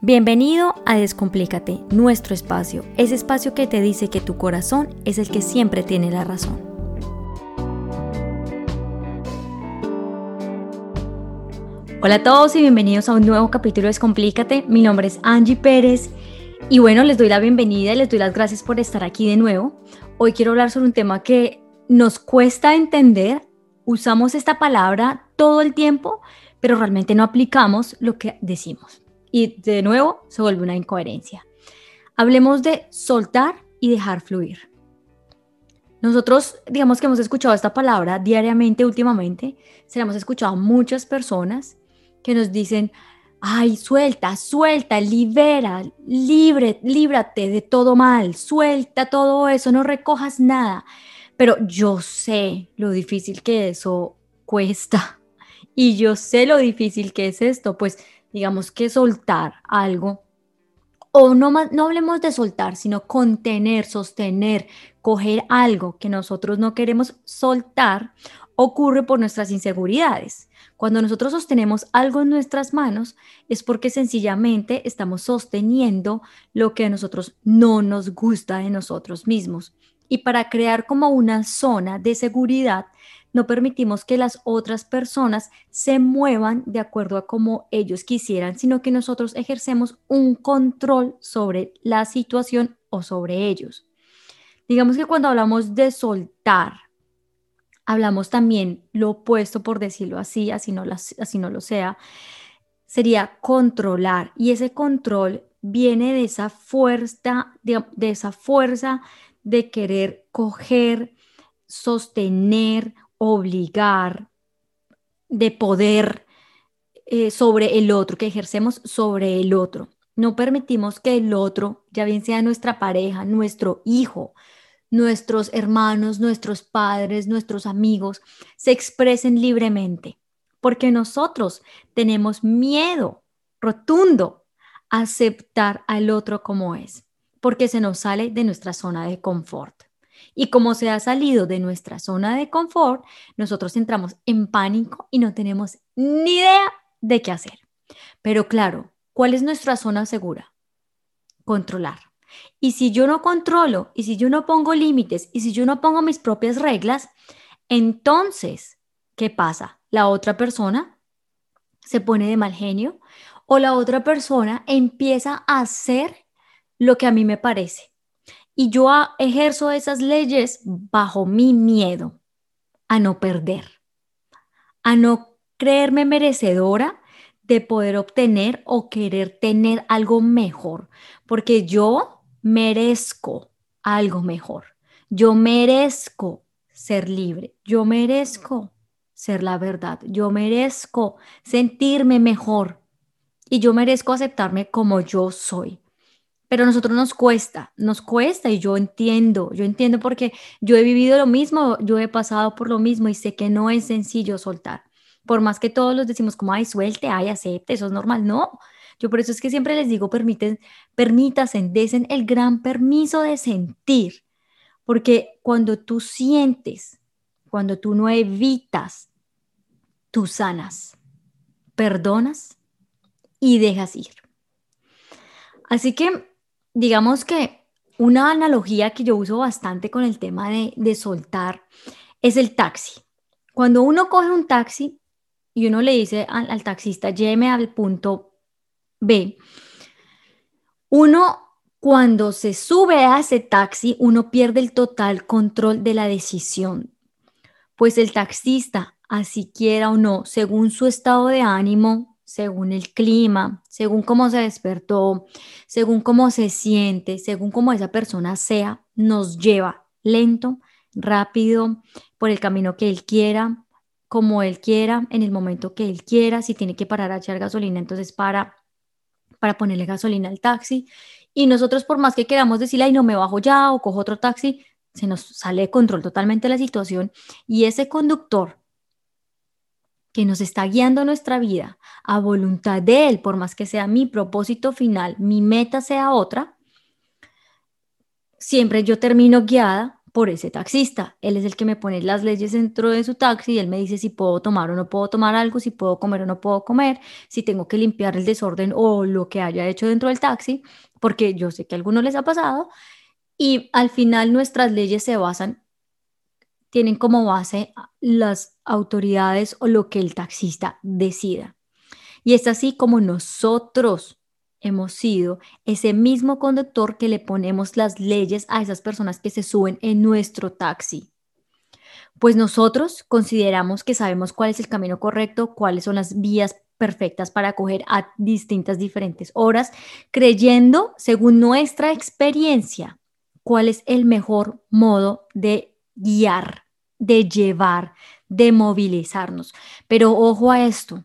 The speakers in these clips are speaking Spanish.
Bienvenido a Descomplícate, nuestro espacio, ese espacio que te dice que tu corazón es el que siempre tiene la razón. Hola a todos y bienvenidos a un nuevo capítulo de Descomplícate. Mi nombre es Angie Pérez y bueno, les doy la bienvenida y les doy las gracias por estar aquí de nuevo. Hoy quiero hablar sobre un tema que nos cuesta entender. Usamos esta palabra todo el tiempo, pero realmente no aplicamos lo que decimos y de nuevo se vuelve una incoherencia. Hablemos de soltar y dejar fluir. Nosotros, digamos que hemos escuchado esta palabra diariamente últimamente, se la hemos escuchado a muchas personas que nos dicen, ay, suelta, suelta, libera, libre, líbrate de todo mal, suelta todo eso, no recojas nada. Pero yo sé lo difícil que eso cuesta y yo sé lo difícil que es esto, pues digamos que soltar algo, o no, no hablemos de soltar, sino contener, sostener, coger algo que nosotros no queremos soltar, ocurre por nuestras inseguridades. Cuando nosotros sostenemos algo en nuestras manos es porque sencillamente estamos sosteniendo lo que a nosotros no nos gusta de nosotros mismos. Y para crear como una zona de seguridad, no permitimos que las otras personas se muevan de acuerdo a como ellos quisieran, sino que nosotros ejercemos un control sobre la situación o sobre ellos. Digamos que cuando hablamos de soltar, hablamos también lo opuesto, por decirlo así, así no, así no lo sea, sería controlar. Y ese control viene de esa fuerza, de, de esa fuerza de querer coger, sostener obligar, de poder eh, sobre el otro, que ejercemos sobre el otro. No permitimos que el otro, ya bien sea nuestra pareja, nuestro hijo, nuestros hermanos, nuestros padres, nuestros amigos, se expresen libremente, porque nosotros tenemos miedo rotundo a aceptar al otro como es, porque se nos sale de nuestra zona de confort. Y como se ha salido de nuestra zona de confort, nosotros entramos en pánico y no tenemos ni idea de qué hacer. Pero claro, ¿cuál es nuestra zona segura? Controlar. Y si yo no controlo, y si yo no pongo límites, y si yo no pongo mis propias reglas, entonces, ¿qué pasa? La otra persona se pone de mal genio o la otra persona empieza a hacer lo que a mí me parece y yo ejerzo esas leyes bajo mi miedo a no perder, a no creerme merecedora de poder obtener o querer tener algo mejor, porque yo merezco algo mejor. Yo merezco ser libre, yo merezco ser la verdad, yo merezco sentirme mejor y yo merezco aceptarme como yo soy pero a nosotros nos cuesta, nos cuesta y yo entiendo, yo entiendo porque yo he vivido lo mismo, yo he pasado por lo mismo y sé que no es sencillo soltar. Por más que todos los decimos como, ay, suelte, ay, acepte, eso es normal, no. Yo por eso es que siempre les digo, permiten, permítanse, desen el gran permiso de sentir, porque cuando tú sientes, cuando tú no evitas, tú sanas, perdonas y dejas ir. Así que digamos que una analogía que yo uso bastante con el tema de, soltar es el taxi. Cuando uno coge un taxi y uno le dice al, al taxista, lléveme al punto B, uno cuando se sube a ese taxi, uno pierde el total control de la decisión, pues el taxista, así quiera o no, según su estado de ánimo, según el clima, según cómo se despertó, según cómo se siente, según cómo esa persona sea, nos lleva lento, rápido, por el camino que él quiera, como él quiera, en el momento que él quiera, si tiene que parar a echar gasolina, entonces para para ponerle gasolina al taxi. Y nosotros por más que queramos decirle, ay, no me bajo ya o cojo otro taxi, se nos sale de control totalmente la situación y ese conductor que nos está guiando nuestra vida a voluntad de Él, por más que sea mi propósito final, mi meta sea otra, siempre yo termino guiada por ese taxista. Él es el que me pone las leyes dentro de su taxi y él me dice si puedo tomar o no puedo tomar algo, si puedo comer o no puedo comer, si tengo que limpiar el desorden o lo que haya hecho dentro del taxi, porque yo sé que a algunos les ha pasado. Y al final nuestras leyes se basan, tienen como base las autoridades o lo que el taxista decida. Y es así como nosotros hemos sido ese mismo conductor que le ponemos las leyes a esas personas que se suben en nuestro taxi. Pues nosotros consideramos que sabemos cuál es el camino correcto, cuáles son las vías perfectas para coger a distintas diferentes horas, creyendo, según nuestra experiencia, cuál es el mejor modo de guiar, de llevar, de movilizarnos. Pero ojo a esto,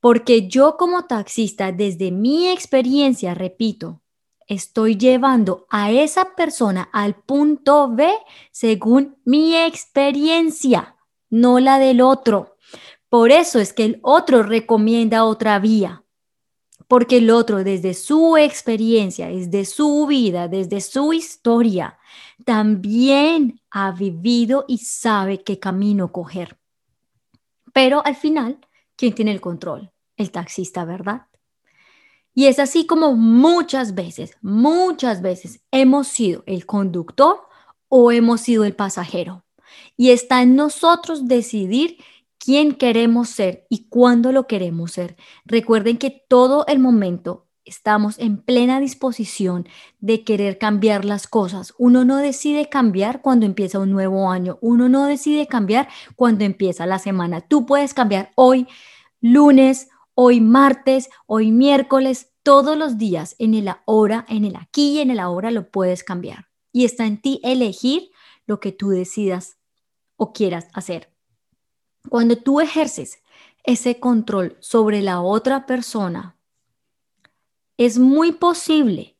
porque yo como taxista, desde mi experiencia, repito, estoy llevando a esa persona al punto B según mi experiencia, no la del otro. Por eso es que el otro recomienda otra vía, porque el otro desde su experiencia, desde su vida, desde su historia, también ha vivido y sabe qué camino coger. Pero al final, ¿quién tiene el control? el taxista, ¿verdad? Y es así como muchas veces, muchas veces hemos sido el conductor o hemos sido el pasajero. Y está en nosotros decidir quién queremos ser y cuándo lo queremos ser. Recuerden que todo el momento estamos en plena disposición de querer cambiar las cosas. Uno no decide cambiar cuando empieza un nuevo año. Uno no decide cambiar cuando empieza la semana. Tú puedes cambiar hoy, lunes, hoy martes, hoy miércoles, todos los días, en el ahora, en el aquí y en el ahora lo puedes cambiar. Y está en ti elegir lo que tú decidas o quieras hacer. Cuando tú ejerces ese control sobre la otra persona, es muy posible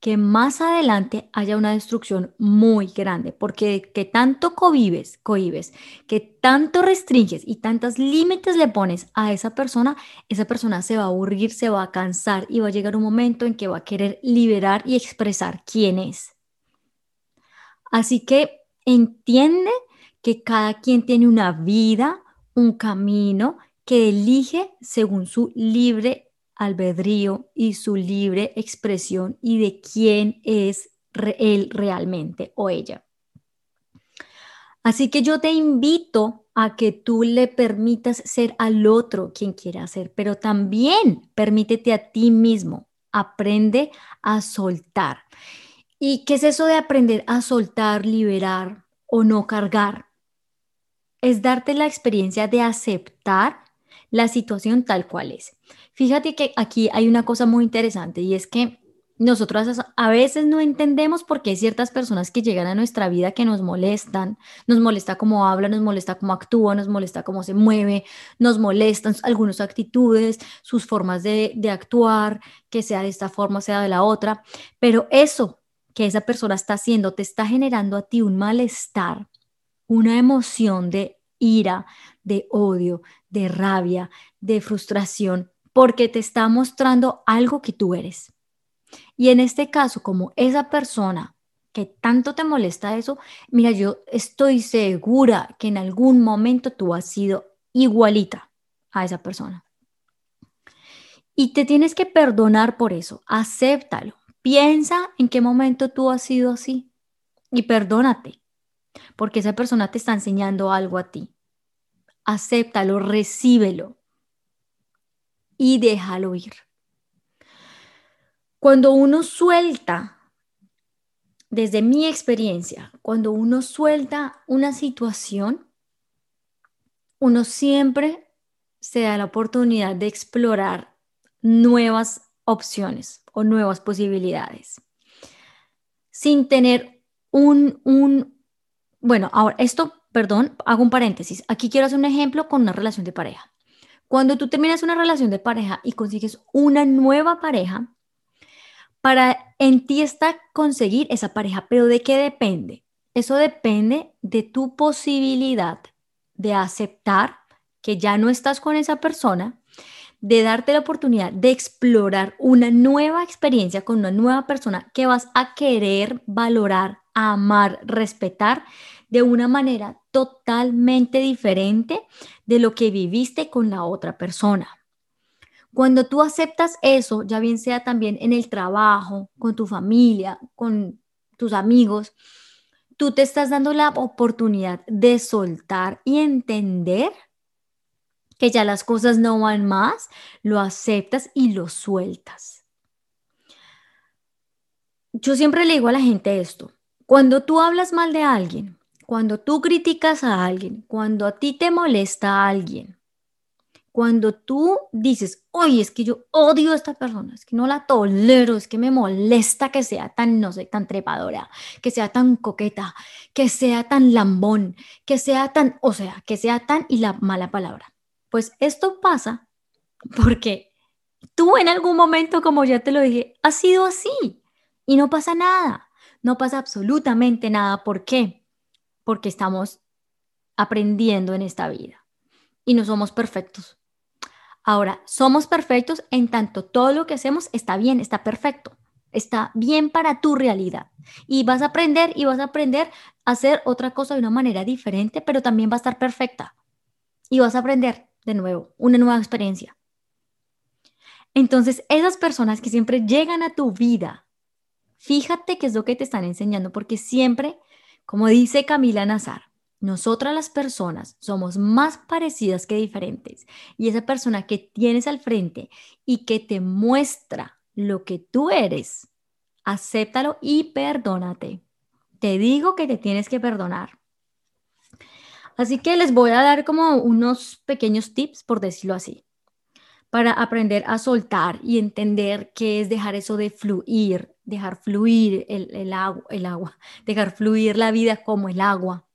que más adelante haya una destrucción muy grande, porque que tanto cohibes, cohibes, que tanto restringes y tantos límites le pones a esa persona, esa persona se va a aburrir, se va a cansar y va a llegar un momento en que va a querer liberar y expresar quién es. Así que entiende que cada quien tiene una vida, un camino que elige según su libre albedrío y su libre expresión y de quién es él realmente o ella. Así que yo te invito a que tú le permitas ser al otro quien quiera ser, pero también permítete a ti mismo. Aprende a soltar. ¿Y qué es eso de aprender a soltar, liberar o no cargar? Es darte la experiencia de aceptar la situación tal cual es. Fíjate que aquí hay una cosa muy interesante y es que nosotros a veces no entendemos por qué ciertas personas que llegan a nuestra vida que nos molestan, nos molesta cómo habla, nos molesta cómo actúa, nos molesta cómo se mueve, nos molestan algunas actitudes, sus formas de, actuar, que sea de esta forma, sea de la otra, pero eso que esa persona está haciendo te está generando a ti un malestar, una emoción de ira, de odio, de rabia, de frustración, porque te está mostrando algo que tú eres. Y en este caso, como esa persona que tanto te molesta eso, mira, yo estoy segura que en algún momento tú has sido igualita a esa persona. Y te tienes que perdonar por eso, acéptalo. Piensa en qué momento tú has sido así y perdónate, porque esa persona te está enseñando algo a ti acéptalo, recíbelo y déjalo ir. Cuando uno suelta, desde mi experiencia, cuando uno suelta una situación, uno siempre se da la oportunidad de explorar nuevas opciones o nuevas posibilidades sin tener un, un bueno, ahora esto perdón, hago un paréntesis. Aquí quiero hacer un ejemplo con una relación de pareja. Cuando tú terminas una relación de pareja y consigues una nueva pareja, para en ti está conseguir esa pareja, pero ¿de qué depende? Eso depende de tu posibilidad de aceptar que ya no estás con esa persona, de darte la oportunidad de explorar una nueva experiencia con una nueva persona que vas a querer valorar, amar, respetar de una manera totalmente diferente de lo que viviste con la otra persona. Cuando tú aceptas eso, ya bien sea también en el trabajo, con tu familia, con tus amigos, tú te estás dando la oportunidad de soltar y entender que ya las cosas no van más, lo aceptas y lo sueltas. Yo siempre le digo a la gente esto, cuando tú hablas mal de alguien, cuando tú criticas a alguien, cuando a ti te molesta alguien, cuando tú dices, oye, es que yo odio a esta persona, es que no la tolero, es que me molesta que sea tan, no sé, tan trepadora, que sea tan coqueta, que sea tan lambón, que sea tan, o sea, que sea tan y la mala palabra. Pues esto pasa porque tú en algún momento, como ya te lo dije, has sido así y no pasa nada, no pasa absolutamente nada. ¿Por qué? Porque estamos aprendiendo en esta vida y no somos perfectos. Ahora, somos perfectos en tanto todo lo que hacemos está bien, está perfecto, está bien para tu realidad. Y vas a aprender y vas a aprender a hacer otra cosa de una manera diferente, pero también va a estar perfecta. Y vas a aprender de nuevo, una nueva experiencia. Entonces, esas personas que siempre llegan a tu vida, fíjate qué es lo que te están enseñando, porque siempre, como dice Camila Nazar, nosotras las personas somos más parecidas que diferentes. Y esa persona que tienes al frente y que te muestra lo que tú eres, acéptalo y perdónate. Te digo que te tienes que perdonar. Así que les voy a dar como unos pequeños tips, por decirlo así, para aprender a soltar y entender qué es dejar eso de fluir, dejar fluir el, agua, el agua, dejar fluir la vida como el agua,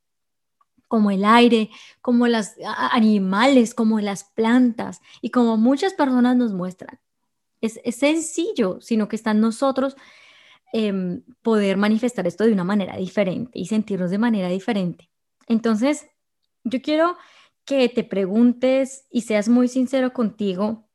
como el aire, como los animales, como las plantas y como muchas personas nos muestran. Es, sencillo, sino que está en nosotros em, poder manifestar esto de una manera diferente y sentirnos de manera diferente. Entonces, yo quiero que te preguntes y seas muy sincero contigo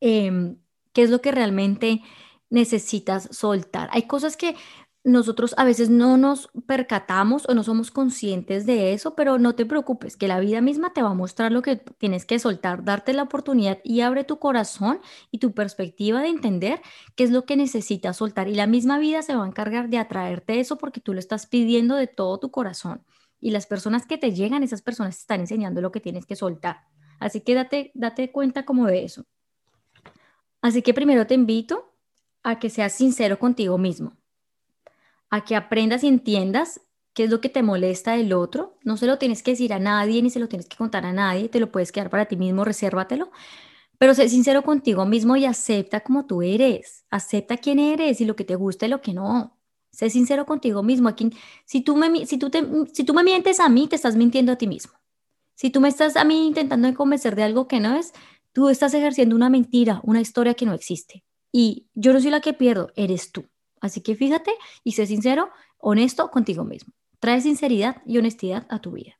em, qué es lo que realmente necesitas soltar. Hay cosas que nosotros a veces no nos percatamos o no somos conscientes de eso, pero no te preocupes, que la vida misma te va a mostrar lo que tienes que soltar, darte la oportunidad y abre tu corazón y tu perspectiva de entender qué es lo que necesitas soltar. Y la misma vida se va a encargar de atraerte eso porque tú lo estás pidiendo de todo tu corazón y las personas que te llegan, esas personas te están enseñando lo que tienes que soltar. Así que date, date cuenta como de eso. Así que primero te invito a que seas sincero contigo mismo, a que aprendas y entiendas qué es lo que te molesta del otro. No se lo tienes que decir a nadie ni se lo tienes que contar a nadie, te lo puedes quedar para ti mismo, resérvatelo. Pero sé sincero contigo mismo y acepta como tú eres. Acepta quién eres y lo que te gusta y lo que no. Sé sincero contigo mismo. Aquí, si, tú me, si, tú te, si tú me mientes a mí, te estás mintiendo a ti mismo. Si tú me estás a mí intentando convencer de algo que no es, tú estás ejerciendo una mentira, una historia que no existe. Y yo no soy la que pierdo, eres tú. Así que fíjate y sé sincero, honesto contigo mismo. Trae sinceridad y honestidad a tu vida.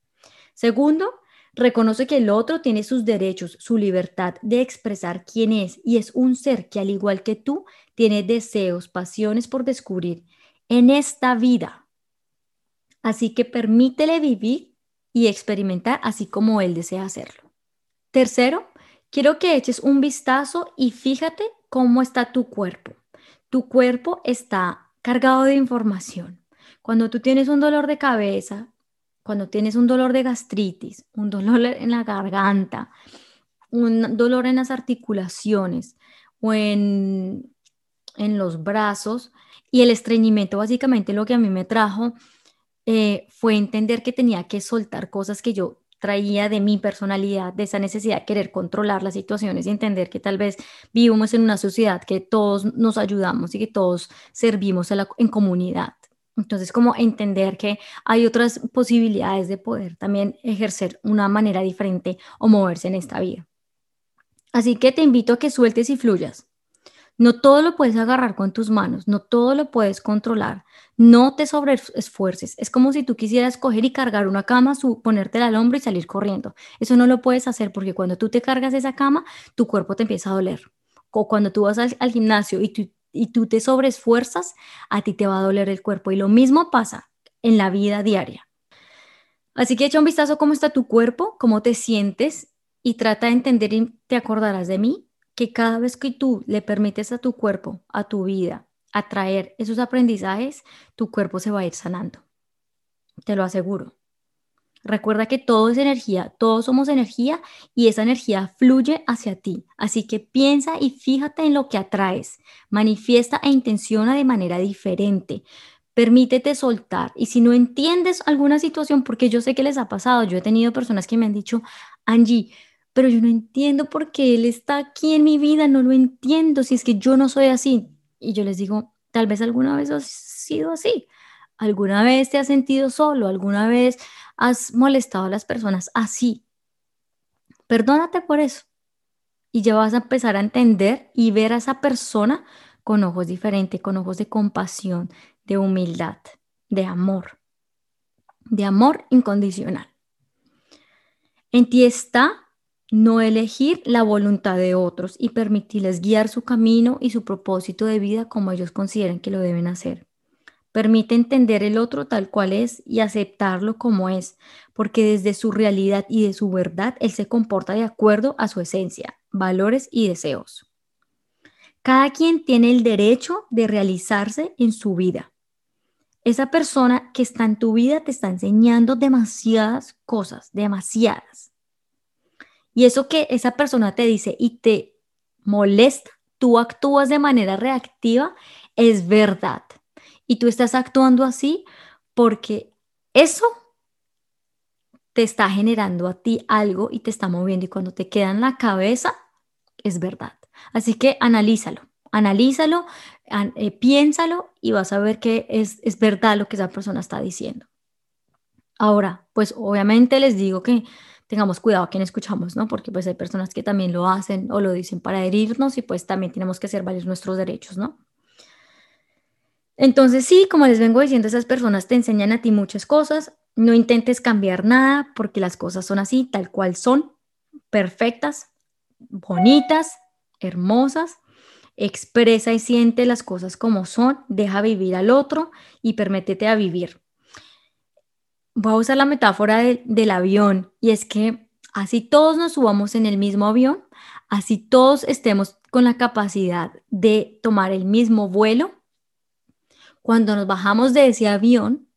Segundo, reconoce que el otro tiene sus derechos, su libertad de expresar quién es y es un ser que al igual que tú tiene deseos, pasiones por descubrir en esta vida. Así que permítele vivir y experimentar así como él desea hacerlo. Tercero, quiero que eches un vistazo y fíjate cómo está tu cuerpo. Tu cuerpo está cargado de información. Cuando tú tienes un dolor de cabeza, cuando tienes un dolor de gastritis, un dolor en la garganta, un dolor en las articulaciones o en, en los brazos, y el estreñimiento básicamente lo que a mí me trajo eh, fue entender que tenía que soltar cosas que yo traía de mi personalidad, de esa necesidad de querer controlar las situaciones y entender que tal vez vivimos en una sociedad que todos nos ayudamos y que todos servimos en comunidad. Entonces, como entender que hay otras posibilidades de poder también ejercer una manera diferente o moverse en esta vida. Así que te invito a que sueltes y fluyas. No todo lo puedes agarrar con tus manos, no todo lo puedes controlar, no te sobreesfuerces. Es como si tú quisieras coger y cargar una cama, ponértela al hombro y salir corriendo. Eso no lo puedes hacer porque cuando tú te cargas esa cama, tu cuerpo te empieza a doler. O cuando tú vas al, gimnasio y tú, y tú te sobreesfuerzas, a ti te va a doler el cuerpo. Y lo mismo pasa en la vida diaria. Así que echa un vistazo cómo está tu cuerpo, cómo te sientes y trata de entender y te acordarás de mí que cada vez que tú le permites a tu cuerpo, a tu vida, atraer esos aprendizajes, tu cuerpo se va a ir sanando. Te lo aseguro. Recuerda que todo es energía, todos somos energía y esa energía fluye hacia ti. Así que piensa y fíjate en lo que atraes. Manifiesta e intenciona de manera diferente. Permítete soltar. Y si no entiendes alguna situación, porque yo sé que les ha pasado, yo he tenido personas que me han dicho, Angie, pero yo no entiendo por qué él está aquí en mi vida, no lo entiendo, si es que yo no soy así. Y yo les digo, tal vez alguna vez has sido así, alguna vez te has sentido solo, alguna vez has molestado a las personas así. Perdónate por eso. Y ya vas a empezar a entender y ver a esa persona con ojos diferentes, con ojos de compasión, de humildad, de amor, de amor incondicional. En ti está no elegir la voluntad de otros y permitirles guiar su camino y su propósito de vida como ellos consideren que lo deben hacer. Permite entender el otro tal cual es y aceptarlo como es, porque desde su realidad y de su verdad él se comporta de acuerdo a su esencia, valores y deseos. Cada quien tiene el derecho de realizarse en su vida. Esa persona que está en tu vida te está enseñando demasiadas cosas, demasiadas y eso que esa persona te dice y te molesta, tú actúas de manera reactiva, es verdad. Y tú estás actuando así porque eso te está generando a ti algo y te está moviendo. Y cuando te queda en la cabeza, es verdad. Así que analízalo, analízalo, eh, piénsalo y vas a ver que es, es verdad lo que esa persona está diciendo. Ahora, pues obviamente les digo que tengamos cuidado a quien escuchamos, ¿no? Porque pues hay personas que también lo hacen o lo dicen para herirnos y pues también tenemos que hacer valer nuestros derechos, ¿no? Entonces sí, como les vengo diciendo, esas personas te enseñan a ti muchas cosas, no intentes cambiar nada porque las cosas son así, tal cual son, perfectas, bonitas, hermosas. Expresa y siente las cosas como son, deja vivir al otro y permítete a vivir voy a usar la metáfora del avión y es que así todos nos subamos en el mismo avión, así todos estemos con la capacidad de tomar el mismo vuelo, cuando nos bajamos de ese avión,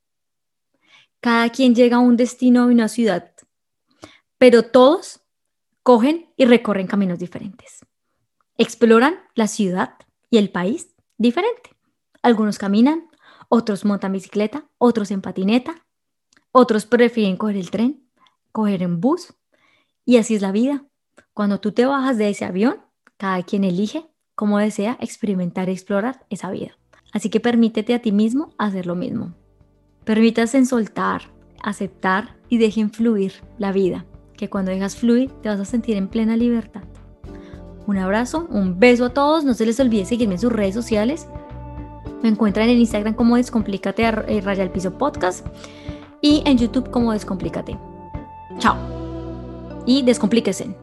cada quien llega a un destino y una ciudad, pero todos cogen y recorren caminos diferentes. Exploran la ciudad y el país diferente. Algunos caminan, otros montan bicicleta, otros en patineta, otros prefieren coger el tren, coger en bus. Y así es la vida. Cuando tú te bajas de ese avión, cada quien elige cómo desea experimentar y explorar esa vida. Así que permítete a ti mismo hacer lo mismo. Permítase soltar, aceptar y dejen fluir la vida, que cuando dejas fluir te vas a sentir en plena libertad. Un abrazo, un beso a todos, no se les olvide seguirme en sus redes sociales. Me encuentran en Instagram como Descomplícate eh, Raya el Piso Podcast y en YouTube como Descomplícate. Chao. Y descomplíquese.